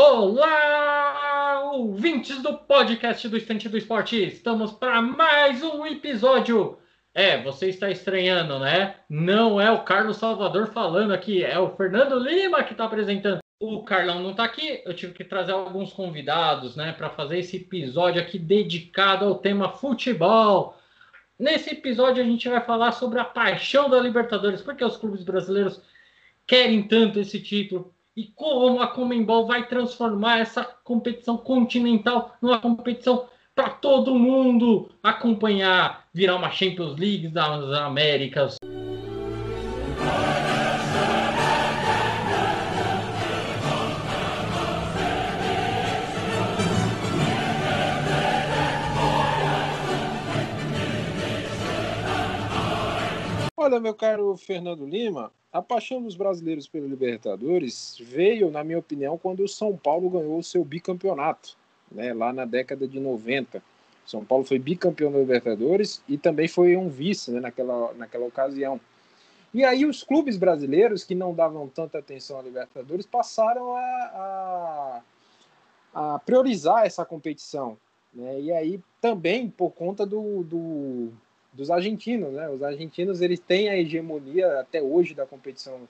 Olá, ouvintes do podcast do Estante do Esporte. Estamos para mais um episódio. É, você está estranhando, né? Não é o Carlos Salvador falando aqui, é o Fernando Lima que está apresentando. O Carlão não está aqui, eu tive que trazer alguns convidados, né, para fazer esse episódio aqui dedicado ao tema futebol. Nesse episódio a gente vai falar sobre a paixão da Libertadores, porque os clubes brasileiros querem tanto esse título e como a Comembol vai transformar essa competição continental numa competição para todo mundo acompanhar, virar uma Champions League das Américas. Olha, meu caro Fernando Lima, a paixão dos brasileiros pela Libertadores veio, na minha opinião, quando o São Paulo ganhou o seu bicampeonato, né, lá na década de 90. São Paulo foi bicampeão da Libertadores e também foi um vice né, naquela, naquela ocasião. E aí os clubes brasileiros que não davam tanta atenção à Libertadores passaram a, a, a priorizar essa competição. Né? E aí também por conta do, do dos argentinos, né? Os argentinos eles têm a hegemonia até hoje da competição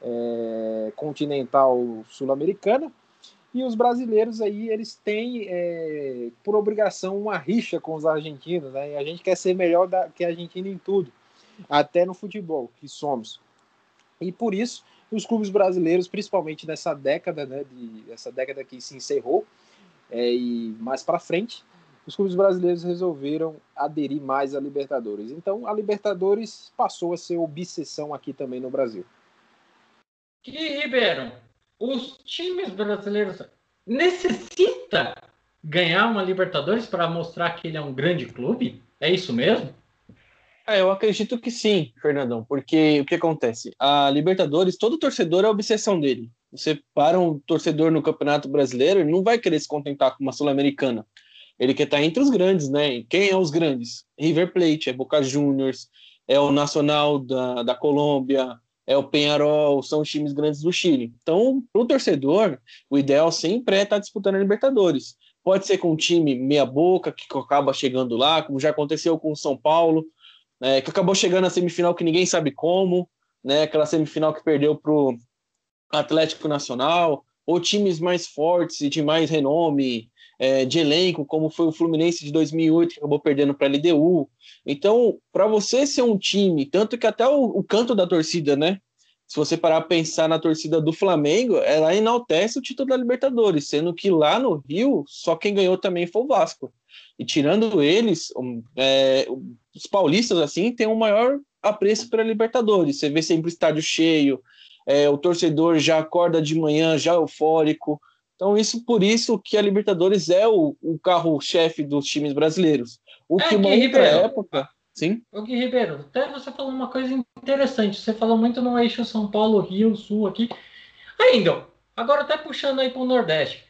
é, continental sul-americana e os brasileiros aí eles têm é, por obrigação uma rixa com os argentinos, né? E a gente quer ser melhor da, que a Argentina em tudo, até no futebol que somos. E por isso os clubes brasileiros, principalmente nessa década, né? De, essa década que se encerrou é, e mais para frente os clubes brasileiros resolveram aderir mais à Libertadores. Então, a Libertadores passou a ser obsessão aqui também no Brasil. Que Ribeiro, os times brasileiros necessita ganhar uma Libertadores para mostrar que ele é um grande clube? É isso mesmo? É, eu acredito que sim, Fernandão, porque o que acontece? A Libertadores, todo torcedor é a obsessão dele. Você para um torcedor no Campeonato Brasileiro, ele não vai querer se contentar com uma Sul-Americana. Ele quer estar entre os grandes, né? Quem é os grandes? River Plate, é Boca Juniors, é o Nacional da, da Colômbia, é o Penharol, são os times grandes do Chile. Então, para o torcedor, o ideal sempre é estar disputando a Libertadores. Pode ser com um time meia-boca, que acaba chegando lá, como já aconteceu com o São Paulo, né, que acabou chegando na semifinal que ninguém sabe como, né, aquela semifinal que perdeu para o Atlético Nacional, ou times mais fortes e de mais renome, é, de elenco, como foi o Fluminense de 2008, que acabou perdendo para a LDU. Então, para você ser um time, tanto que até o, o canto da torcida, né? Se você parar para pensar na torcida do Flamengo, ela enaltece o título da Libertadores, sendo que lá no Rio, só quem ganhou também foi o Vasco. E tirando eles, é, os paulistas, assim, têm um maior apreço para a Libertadores. Você vê sempre o estádio cheio, é, o torcedor já acorda de manhã já eufórico. Então, isso por isso que a Libertadores é o, o carro-chefe dos times brasileiros. O é que uma outra época. Sim. O Gui Ribeiro, até você falou uma coisa interessante. Você falou muito no eixo São Paulo, Rio, Sul aqui. Ainda, agora até puxando aí para o Nordeste.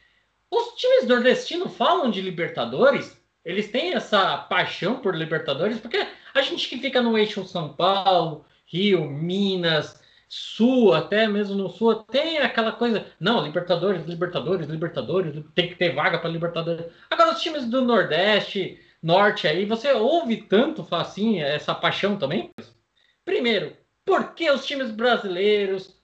Os times nordestinos falam de Libertadores? Eles têm essa paixão por Libertadores? Porque a gente que fica no eixo São Paulo, Rio, Minas, Sul, até mesmo no Sul, tem aquela coisa. Não, Libertadores, Libertadores, Libertadores, tem que ter vaga para Libertadores. Agora, os times do Nordeste, Norte aí, você ouve tanto assim essa paixão também? Primeiro, por que os times brasileiros,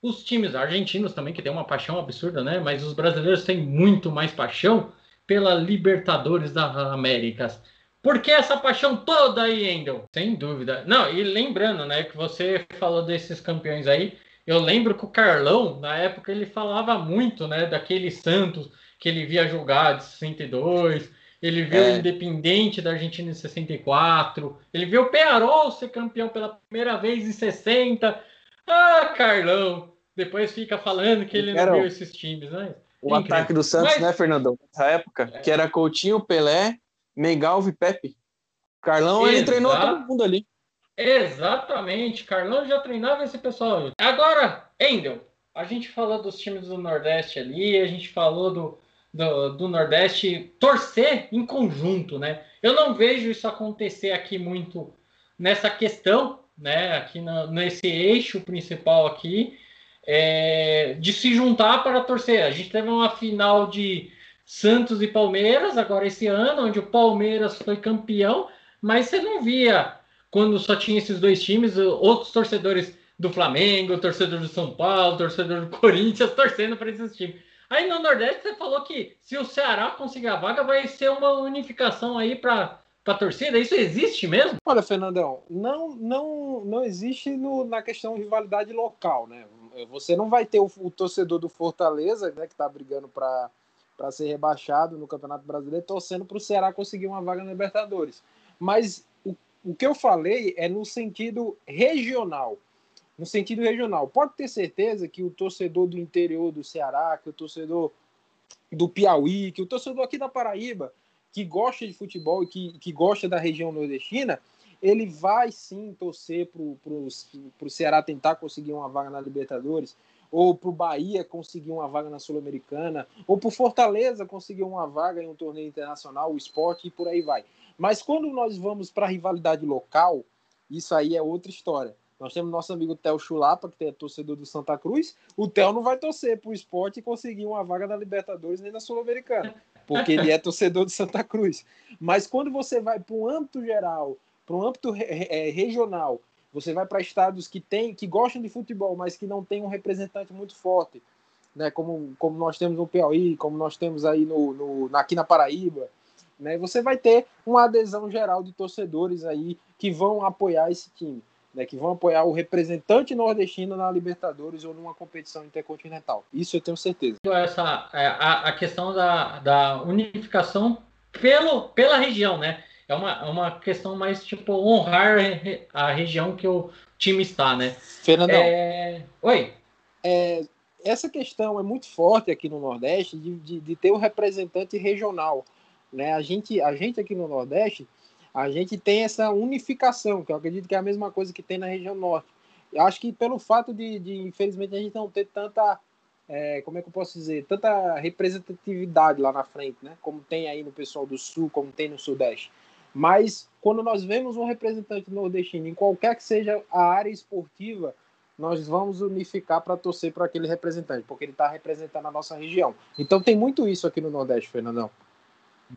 os times argentinos também, que tem uma paixão absurda, né? Mas os brasileiros têm muito mais paixão pela Libertadores das Américas. Por que essa paixão toda aí, Endel? Sem dúvida. Não, e lembrando, né, que você falou desses campeões aí, eu lembro que o Carlão, na época, ele falava muito, né, daquele Santos que ele via jogar de 62, ele viu é. o Independente da Argentina em 64, ele viu o Pearol ser campeão pela primeira vez em 60. Ah, Carlão! Depois fica falando que ele não viu esses times, né? O ataque do Santos, Mas... né, Fernandão? Nessa época, é. que era Coutinho, Pelé, Mengalvo e Pepe. Carlão, Exato. ele treinou todo mundo ali. Exatamente, Carlão já treinava esse pessoal. Agora, Endel, a gente falou dos times do Nordeste ali, a gente falou do, do, do, Nordeste torcer em conjunto, né? Eu não vejo isso acontecer aqui muito nessa questão, né? Aqui no, nesse eixo principal aqui. é, de se juntar para torcer. A gente teve uma final de Santos e Palmeiras agora esse ano, onde o Palmeiras foi campeão, mas você não via quando só tinha esses dois times, outros torcedores do Flamengo, torcedor do São Paulo, torcedor do Corinthians torcendo para esses times. Aí no Nordeste você falou que se o Ceará conseguir a vaga, vai ser uma unificação aí para a torcida. Isso existe mesmo? Olha, Fernandão, não, não, não existe no, na questão de rivalidade local, né? Você não vai ter o, o torcedor do Fortaleza, né, que está brigando para para ser rebaixado no Campeonato Brasileiro, torcendo para o Ceará conseguir uma vaga na Libertadores. Mas o, o que eu falei é no sentido regional. No sentido regional. Pode ter certeza que o torcedor do interior do Ceará, que o torcedor do Piauí, que o torcedor aqui da Paraíba, que gosta de futebol e que, que gosta da região nordestina, ele vai sim torcer para o Ceará tentar conseguir uma vaga na Libertadores, ou para o Bahia conseguir uma vaga na Sul-Americana, ou para o Fortaleza conseguir uma vaga em um torneio internacional, o esporte e por aí vai. Mas quando nós vamos para a rivalidade local, isso aí é outra história. Nós temos nosso amigo Theo Chulapa, que é torcedor do Santa Cruz. O Theo não vai torcer para o esporte e conseguir uma vaga na Libertadores nem na Sul-Americana, porque ele é torcedor do Santa Cruz. Mas quando você vai para um âmbito geral, para um âmbito é, regional, você vai para estados que tem, que gostam de futebol, mas que não tem um representante muito forte, né? Como, como nós temos no Piauí, como nós temos aí no, no aqui na Paraíba, né? Você vai ter uma adesão geral de torcedores aí que vão apoiar esse time, né? Que vão apoiar o representante nordestino na Libertadores ou numa competição intercontinental. Isso eu tenho certeza. Essa é, a, a questão da, da unificação pelo, pela região, né? É uma, é uma questão mais tipo honrar a região que o time está, né? Fernandão. É... Oi. É, essa questão é muito forte aqui no Nordeste de, de, de, ter um representante regional. Né? A, gente, a gente aqui no Nordeste, a gente tem essa unificação, que eu acredito que é a mesma coisa que tem na região norte. Eu acho que pelo fato de, de infelizmente, a gente não ter tanta, é, como é que eu posso dizer, tanta representatividade lá na frente, né? Como tem aí no pessoal do Sul, como tem no Sudeste. Mas quando nós vemos um representante nordestino em qualquer que seja a área esportiva, nós vamos unificar para torcer para aquele representante, porque ele está representando a nossa região. Então tem muito isso aqui no Nordeste, Fernandão.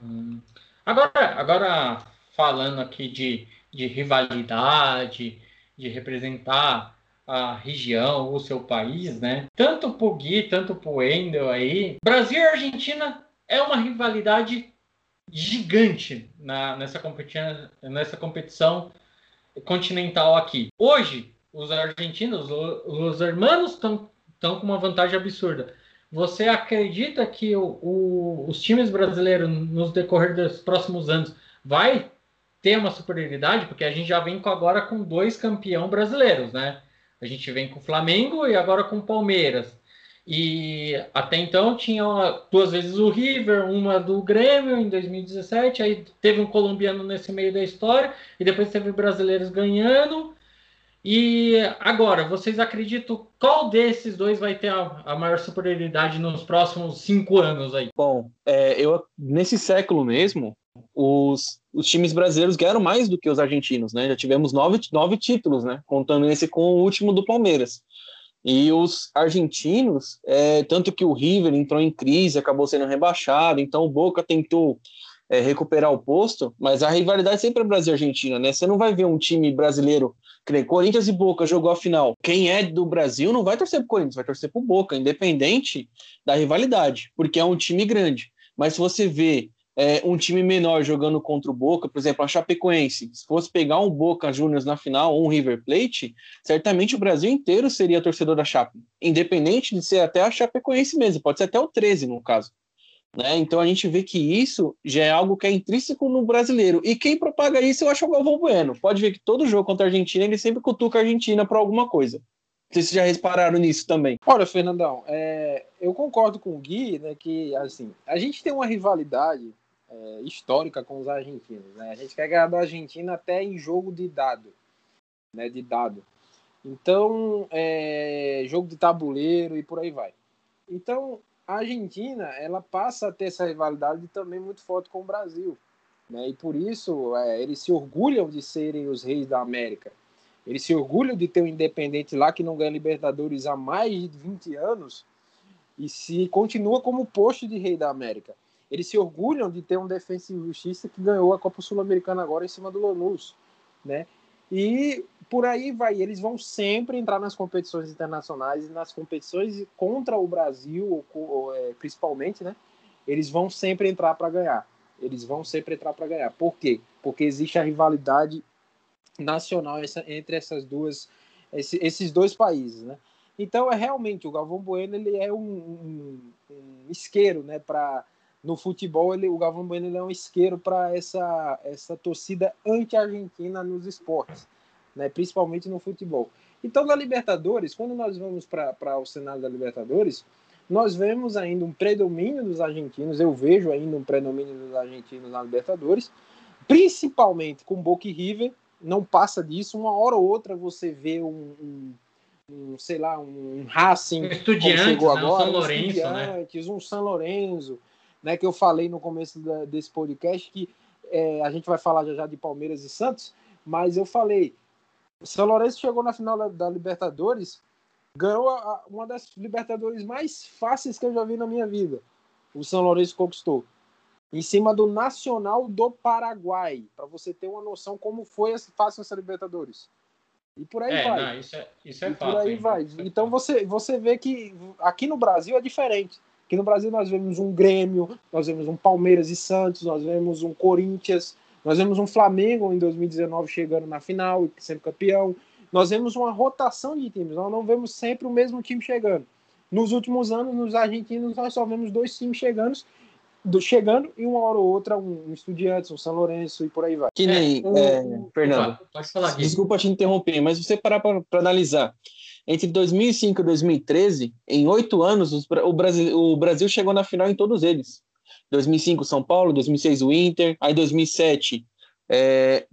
Hum. Agora, agora falando aqui de, de rivalidade, de representar a região, o seu país, né? Tanto pro Gui, tanto pro Wendel aí. Brasil e Argentina é uma rivalidade gigante na, nessa, competição, nessa competição continental aqui. Hoje, os argentinos, os hermanos estão com uma vantagem absurda. Você acredita que o, o, os times brasileiros, nos decorrer dos próximos anos, vai ter uma superioridade? Porque a gente já vem agora com dois campeões brasileiros, né? A gente vem com o Flamengo e agora com o Palmeiras. E até então tinha duas vezes o River, uma do Grêmio em 2017, aí teve um colombiano nesse meio da história, e depois teve brasileiros ganhando. E agora, vocês acreditam qual desses dois vai ter a, a maior superioridade nos próximos cinco anos aí? Bom, é, eu nesse século mesmo, os, os times brasileiros ganharam mais do que os argentinos, né? Já tivemos nove, nove títulos, né? Contando esse com o último do Palmeiras. E os argentinos, é, tanto que o River entrou em crise, acabou sendo rebaixado, então o Boca tentou é, recuperar o posto, mas a rivalidade sempre é Brasil e Argentina, né? Você não vai ver um time brasileiro, que nem Corinthians e Boca jogou a final. Quem é do Brasil não vai torcer pro Corinthians, vai torcer pro Boca, independente da rivalidade, porque é um time grande. Mas se você vê é, um time menor jogando contra o Boca, por exemplo, a Chapecoense, se fosse pegar um Boca Juniors na final ou um River Plate, certamente o Brasil inteiro seria torcedor da Chape, independente de ser até a Chapecoense mesmo, pode ser até o 13 no caso. Né? Então a gente vê que isso já é algo que é intrínseco no brasileiro. E quem propaga isso, eu acho é o Galvão Bueno. Pode ver que todo jogo contra a Argentina, ele sempre cutuca a Argentina para alguma coisa. Vocês já repararam nisso também? Olha, Fernandão, é, eu concordo com o Gui, né, que assim, a gente tem uma rivalidade é, histórica com os argentinos. Né? A gente quer ganhar da Argentina até em jogo de dado, né? De dado. Então, é, jogo de tabuleiro e por aí vai. Então, a Argentina, ela passa a ter essa rivalidade também muito forte com o Brasil. Né? E por isso, é, eles se orgulham de serem os reis da América. Eles se orgulham de ter um Independente lá que não ganha Libertadores há mais de 20 anos e se continua como posto de rei da América. Eles se orgulham de ter um Defensa e Justiça que ganhou a Copa Sul-Americana agora em cima do Lanús, né? E por aí vai, eles vão sempre entrar nas competições internacionais e nas competições contra o Brasil, é, principalmente, né? Eles vão sempre entrar para ganhar. Eles vão sempre entrar para ganhar. Por quê? Porque existe a rivalidade nacional entre essas duas, esses dois países, né? Então é realmente o Galvão Bueno ele é um, um, um isqueiro, né? Para no futebol ele, o Galvão Bueno ele é um isqueiro para essa essa torcida anti-argentina nos esportes, né? Principalmente no futebol. Então na Libertadores, quando nós vamos para o cenário da Libertadores, nós vemos ainda um predomínio dos argentinos. Eu vejo ainda um predomínio dos argentinos na Libertadores, principalmente com Boca e River não passa disso. Uma hora ou outra você vê um, um, um sei lá, um Racing, um estudiantes, chegou né? agora, um São Lourenço, um, né? um São Lourenço, né? Que eu falei no começo da, desse podcast que é, a gente vai falar já, já de Palmeiras e Santos, mas eu falei, o São Lourenço chegou na final da, da Libertadores, ganhou a, uma das Libertadores mais fáceis que eu já vi na minha vida. O São Lourenço conquistou em cima do Nacional do Paraguai, para você ter uma noção como foi fácil essa Libertadores. E por aí é, vai. Não, isso é, isso é e fato, por aí vai. É então você, você vê que aqui no Brasil é diferente. Aqui no Brasil nós vemos um Grêmio, nós vemos um Palmeiras e Santos, nós vemos um Corinthians, nós vemos um Flamengo em 2019 chegando na final e sendo campeão. Nós vemos uma rotação de times, nós não vemos sempre o mesmo time chegando. Nos últimos anos, nos argentinos, nós só vemos dois times chegando do, chegando e uma hora ou outra um, um Estudiantes, um São Lourenço e por aí vai. Que nem, é, é, Fernando, pode falar, desculpa te interromper, mas você parar para analisar. Entre 2005 e 2013, em oito anos, os, o, Brasil, o Brasil chegou na final em todos eles. 2005 São Paulo, 2006 o Inter, aí 2007 é,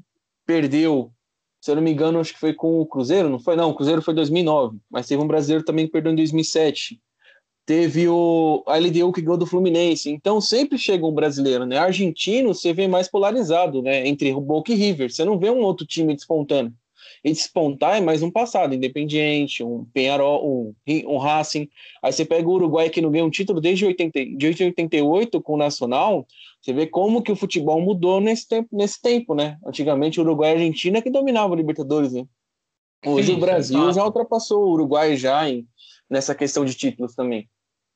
perdeu, se eu não me engano, acho que foi com o Cruzeiro, não foi? Não, o Cruzeiro foi 2009, mas teve um brasileiro também que perdeu em 2007 teve o a LDU que ganhou do Fluminense. Então sempre chega um brasileiro, né? Argentino você vê mais polarizado, né? Entre Boca e River. Você não vê um outro time despontando. E despontar é mais um passado, Independiente, um Penharol, um, um Racing. Aí você pega o Uruguai que não ganha um título desde 80, de 88 com o Nacional. Você vê como que o futebol mudou nesse tempo, nesse tempo, né? Antigamente o Uruguai e a Argentina que dominava a Libertadores, né? Hoje Sim, o Brasil já ultrapassou o Uruguai já em, nessa questão de títulos também.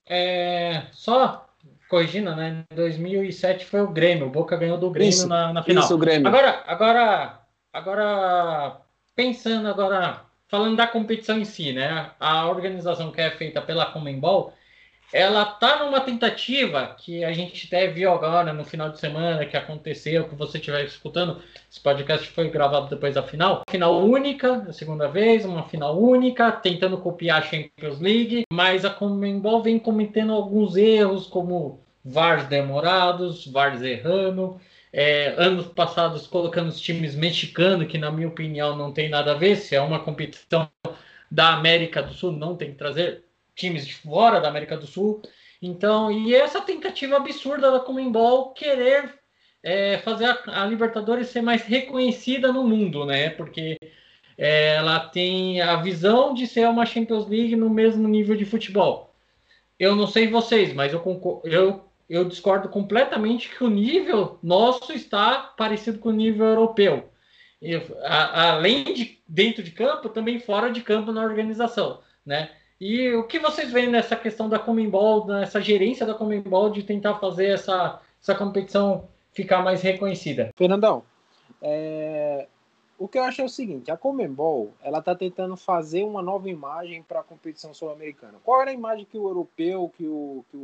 É, só corrigindo, né? Em 2007 foi o Grêmio. O Boca ganhou do Grêmio isso, na, na final. Isso, o Grêmio. Agora, agora, agora, pensando agora, falando da competição em si, né? A organização que é feita pela Comembol, ela tá numa tentativa que a gente até viu agora no final de semana que aconteceu, que você estiver escutando, esse podcast foi gravado depois da final. Final única, a segunda vez, uma final única, tentando copiar a Champions League, mas a Comembol vem cometendo alguns erros, como VARs demorados, VARs errando, é, anos passados colocando os times mexicanos, que na minha opinião não tem nada a ver, se é uma competição da América do Sul, não tem que trazer times de fora da América do Sul. Então, e essa tentativa absurda da Comembol querer é, fazer a, a, Libertadores ser mais reconhecida no mundo, né? Porque é, ela tem a visão de ser uma Champions League no mesmo nível de futebol. Eu não sei vocês, mas eu, eu, eu discordo completamente que o nível nosso está parecido com o nível europeu. A, além de dentro de campo, também fora de campo na organização, né? E o que vocês veem nessa questão da Comembol, nessa gerência da Comembol de tentar fazer essa, essa competição ficar mais reconhecida? Fernandão, é... o que eu acho é o seguinte, a Comembol ela está tentando fazer uma nova imagem para a competição sul-americana. Qual era a imagem que o europeu, que o, o,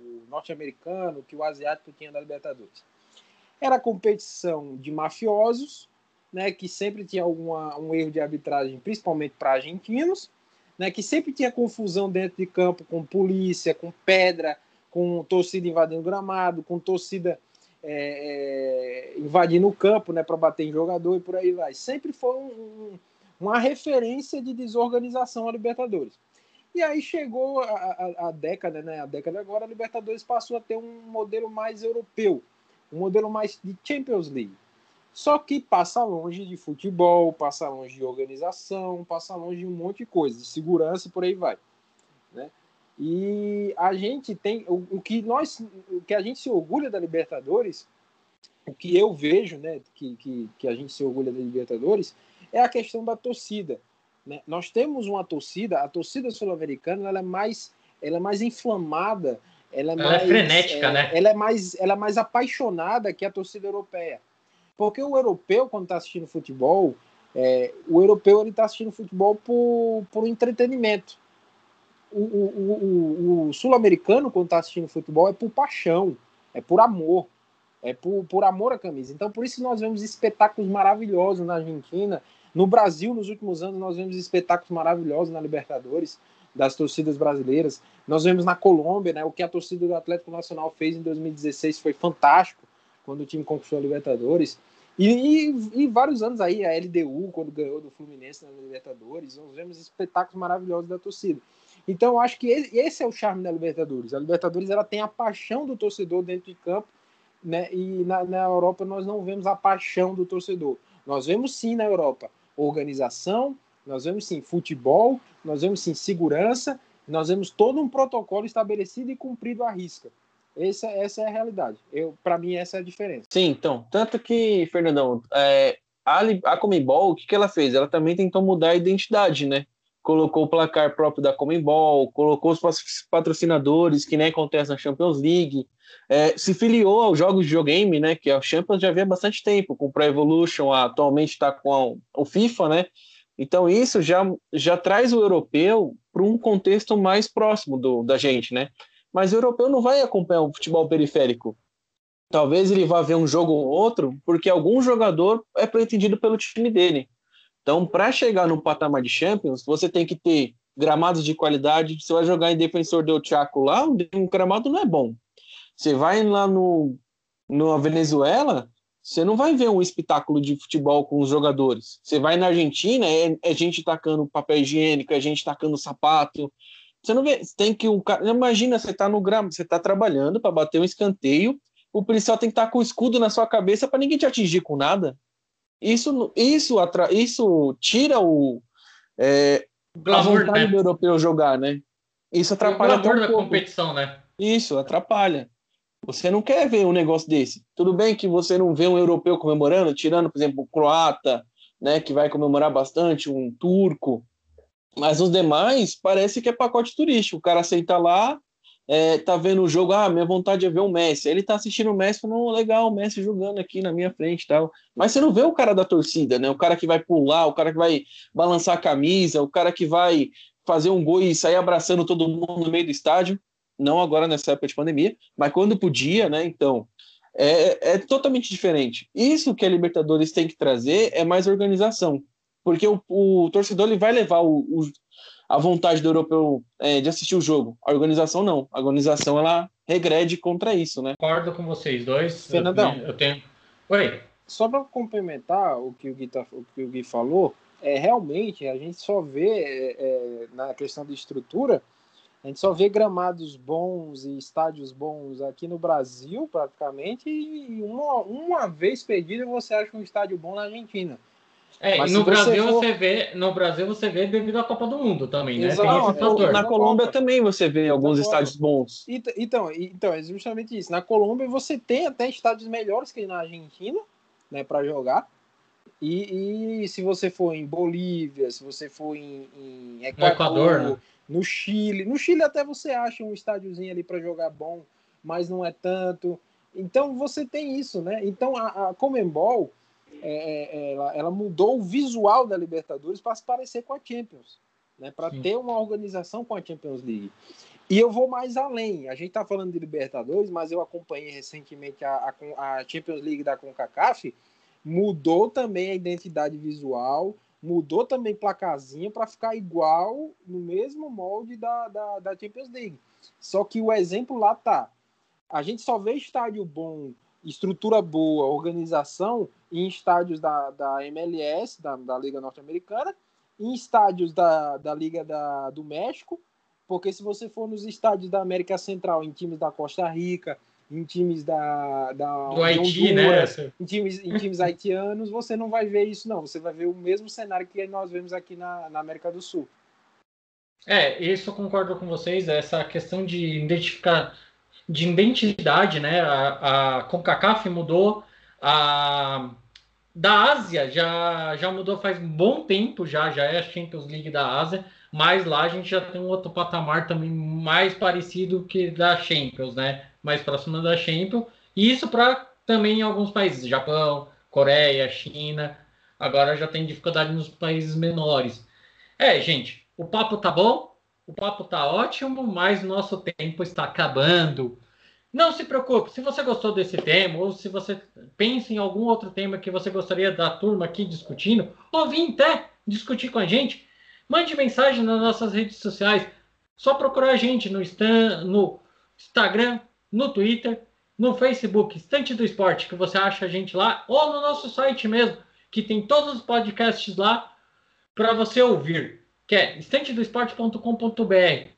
o norte-americano, que o asiático tinha da Libertadores? Era competição de mafiosos, né, que sempre tinha alguma, um erro de arbitragem, principalmente para argentinos, né, que sempre tinha confusão dentro de campo com polícia, com pedra, com torcida invadindo gramado, com torcida é, é, invadindo o campo né, para bater em jogador e por aí vai. Sempre foi um, um, uma referência de desorganização a Libertadores. E aí chegou a, a, a, década, né? A década agora, a Libertadores passou a ter um modelo mais europeu, um modelo mais de Champions League. Só que passa longe de futebol, passa longe de organização, passa longe de um monte de coisa, de segurança e por aí vai. Né? E a gente tem o, o, que nós, o que a gente se orgulha da Libertadores, o que eu vejo, né, que, que, que a gente se orgulha da Libertadores, é a questão da torcida. Né? Nós temos uma torcida, a torcida sul-americana ela é mais, ela é mais inflamada, ela é ela é mais é frenética, é, né? Ela é mais, ela é mais apaixonada que a torcida europeia, porque o europeu quando está assistindo futebol, é, o europeu ele está assistindo futebol por, por entretenimento. O, o, o, o sul-americano quando está assistindo futebol é por paixão, é por amor é por, por amor à camisa. Então, por isso nós vemos espetáculos maravilhosos na Argentina. No Brasil, nos últimos anos, nós vemos espetáculos maravilhosos na Libertadores, das torcidas brasileiras. Nós vemos na Colômbia, né, o que a torcida do Atlético Nacional fez em 2016 foi fantástico, quando o time conquistou a Libertadores. E, e, e, vários anos aí, a LDU, quando ganhou do Fluminense na Libertadores, nós vemos espetáculos maravilhosos da torcida. Então, eu acho que esse é o charme da Libertadores. A Libertadores ela tem a paixão do torcedor dentro de campo né? E na, na Europa nós não vemos a paixão do torcedor. Nós vemos sim na Europa organização, nós vemos sim futebol, nós vemos sim segurança, nós vemos todo um protocolo estabelecido e cumprido à risca. Essa, essa é a realidade. Para mim, essa é a diferença. Sim, então. Tanto que, Fernandão, é, a, a Comembol, o que, que ela fez? Ela também tentou mudar a identidade, né? Colocou o placar próprio da Comembol, colocou os patrocinadores, que nem acontece na Champions League, é, se filiou aos jogos de videogame, né? Que a Champions já havia bastante tempo, com o Pro Evolution, atualmente está com a, o FIFA, né? Então isso já, já traz o europeu para um contexto mais próximo do, da gente, né? Mas o europeu não vai acompanhar o futebol periférico. Talvez ele vá ver um jogo ou outro, porque algum jogador é pretendido pelo time dele. Então, para chegar no patamar de Champions, você tem que ter gramados de qualidade. Você vai jogar em Defensor del Chaco lá, um gramado não é bom. Você vai lá no, na Venezuela, você não vai ver um espetáculo de futebol com os jogadores. Você vai na Argentina, é, é gente tacando papel higiênico, é gente tacando sapato. Você não vê, tem que o cara, imagina você tá no grama, você tá trabalhando para bater um escanteio, o policial tem que estar tá com o escudo na sua cabeça para ninguém te atingir com nada. Isso isso atra, isso tira o é, a vontade né? do europeu jogar, né? Isso atrapalha o glamour um da competição, né? Isso atrapalha. Você não quer ver um negócio desse. Tudo bem que você não vê um europeu comemorando, tirando, por exemplo, o croata, né, que vai comemorar bastante, um turco. Mas os demais parece que é pacote turístico. O cara senta lá, é, tá vendo o jogo, ah, minha vontade é ver o Messi. Ele tá assistindo o Messi, falando, oh, legal, o Messi jogando aqui na minha frente tal. Mas você não vê o cara da torcida, né? O cara que vai pular, o cara que vai balançar a camisa, o cara que vai fazer um gol e sair abraçando todo mundo no meio do estádio não agora nessa época de pandemia, mas quando podia, né? Então, é, é totalmente diferente. Isso que a Libertadores tem que trazer é mais organização, porque o, o torcedor ele vai levar o, o, a vontade do europeu é, de assistir o jogo. A organização não. A organização ela regrede contra isso, né? Concordo com vocês dois. Fernandão, eu tenho. Oi. Só para complementar o que o, Gui tá, o que o Gui falou, é realmente a gente só vê é, é, na questão de estrutura a gente só vê gramados bons e estádios bons aqui no Brasil, praticamente, e uma, uma vez perdida você acha um estádio bom na Argentina. É, Mas e no Brasil você, for... você vê, no Brasil você vê devido à Copa do Mundo também, né? Exato, Tem Na Colômbia também você vê alguns estádios bons. Então, então, é justamente isso. Na Colômbia você tem até estádios melhores que na Argentina, né, para jogar. E, e, se você for em Bolívia, se você for em, em Equador, Equador né? no Chile. No Chile até você acha um estádiozinho ali para jogar bom, mas não é tanto. Então você tem isso, né? Então a, a Comembol é, é, é ela, ela, mudou o visual da Libertadores para se parecer com a Champions, né? Para ter uma organização com a Champions League. E eu vou mais além. A gente está falando de Libertadores, mas eu acompanhei recentemente a, a, a Champions League da CONCACAF. Mudou também a identidade visual, mudou também placazinha para ficar igual no mesmo molde da, da, da, Champions League. Só que o exemplo lá tá. A gente só vê estádio bom, estrutura boa, organização em estádios da, da MLS, da, da Liga Norte-Americana, em estádios da, da Liga da, do México, porque se você for nos estádios da América Central, em times da Costa Rica, em times da, da do Haiti, né? Em times, em times haitianos, você não vai ver isso, não. Você vai ver o mesmo cenário que nós vemos aqui na, na América do Sul. É, isso eu concordo com vocês. Essa questão de identificar, de identidade, né? A, a CONCACAF mudou, a da Ásia já, já mudou faz um bom tempo, já, já é a Champions League da Ásia, mas lá a gente já tem um outro patamar também mais parecido que da Champions, né? Mais próximo da Champions. E isso para também em alguns países, Japão, Coreia, China. Agora já tem dificuldade nos países menores. É, gente, o papo tá bom, o papo tá ótimo, mas nosso tempo está acabando. Não se preocupe, se você gostou desse tema, ou se você pensa em algum outro tema que você gostaria da turma aqui discutindo, ou vir até discutir com a gente, mande mensagem nas nossas redes sociais. Só procurar a gente no, no Instagram, no Twitter, no Facebook, Estante do Esporte, que você acha a gente lá, ou no nosso site mesmo, que tem todos os podcasts lá para você ouvir, que é estantedoesporte.com.br.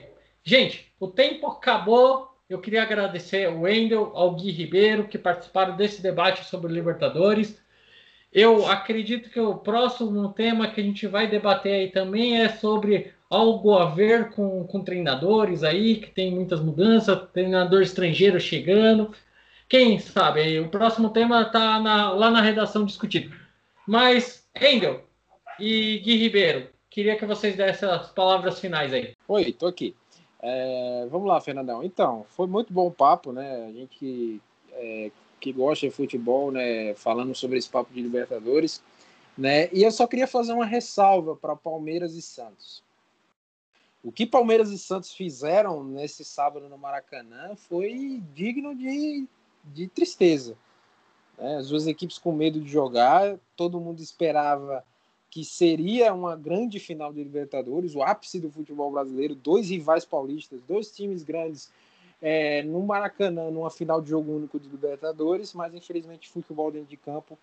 Gente, o tempo acabou. Eu queria agradecer ao Wendel, ao Gui Ribeiro, que participaram desse debate sobre Libertadores. Eu acredito que o próximo tema que a gente vai debater aí também é sobre algo a ver com, com treinadores aí, que tem muitas mudanças, treinador estrangeiro chegando. Quem sabe? O próximo tema está lá na redação discutido. Mas, Endel e Gui Ribeiro, queria que vocês dessem as palavras finais aí. Oi, tô aqui. É, vamos lá, Fernandão. Então, foi muito bom o papo, né? A gente é, que gosta de futebol, né? Falando sobre esse papo de Libertadores, né? E eu só queria fazer uma ressalva para Palmeiras e Santos. O que Palmeiras e Santos fizeram nesse sábado no Maracanã foi digno de, de tristeza. Né? As duas equipes com medo de jogar, todo mundo esperava que seria uma grande final de Libertadores, o ápice do futebol brasileiro, dois rivais paulistas, dois times grandes é, no Maracanã, numa final de jogo único de Libertadores, mas infelizmente o futebol dentro de campo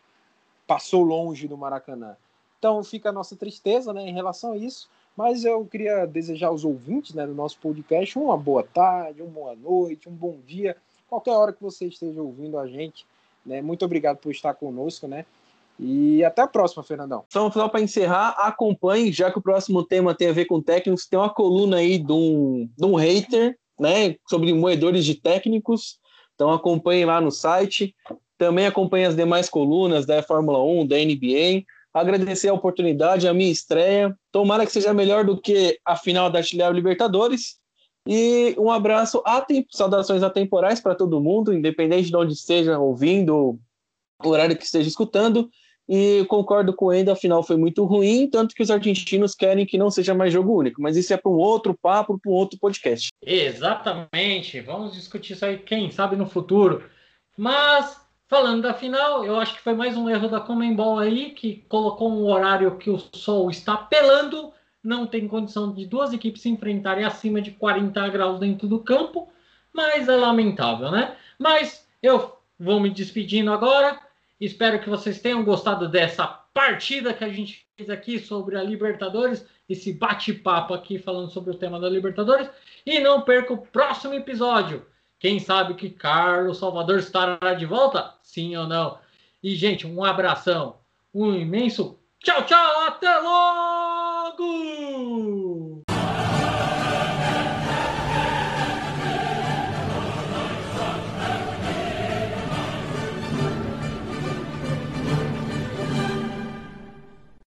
passou longe do Maracanã. Então fica a nossa tristeza né, em relação a isso, mas eu queria desejar aos ouvintes né, do nosso podcast uma boa tarde, uma boa noite, um bom dia, qualquer hora que você esteja ouvindo a gente. Né, muito obrigado por estar conosco, né? E até a próxima, Fernandão. Só para encerrar, acompanhe, já que o próximo tema tem a ver com técnicos, tem uma coluna aí de um, de um hater, né, sobre moedores de técnicos. Então acompanhe lá no site. Também acompanhe as demais colunas da Fórmula 1, da NBA. Agradecer a oportunidade, a minha estreia. Tomara que seja melhor do que a final da Chile Libertadores. E um abraço, saudações atemporais para todo mundo, independente de onde esteja ouvindo, o horário que esteja escutando. E concordo com ele, afinal foi muito ruim, tanto que os argentinos querem que não seja mais jogo único. Mas isso é para um outro papo, para um outro podcast. Exatamente. Vamos discutir isso aí, quem sabe no futuro. Mas, falando da final, eu acho que foi mais um erro da Comembol aí, que colocou um horário que o sol está pelando, não tem condição de duas equipes se enfrentarem acima de 40 graus dentro do campo, mas é lamentável, né? Mas eu vou me despedindo agora. Espero que vocês tenham gostado dessa partida que a gente fez aqui sobre a Libertadores, esse bate-papo aqui falando sobre o tema da Libertadores. E não perca o próximo episódio. Quem sabe que Carlos Salvador estará de volta? Sim ou não? E, gente, um abração, um imenso tchau, tchau, até logo!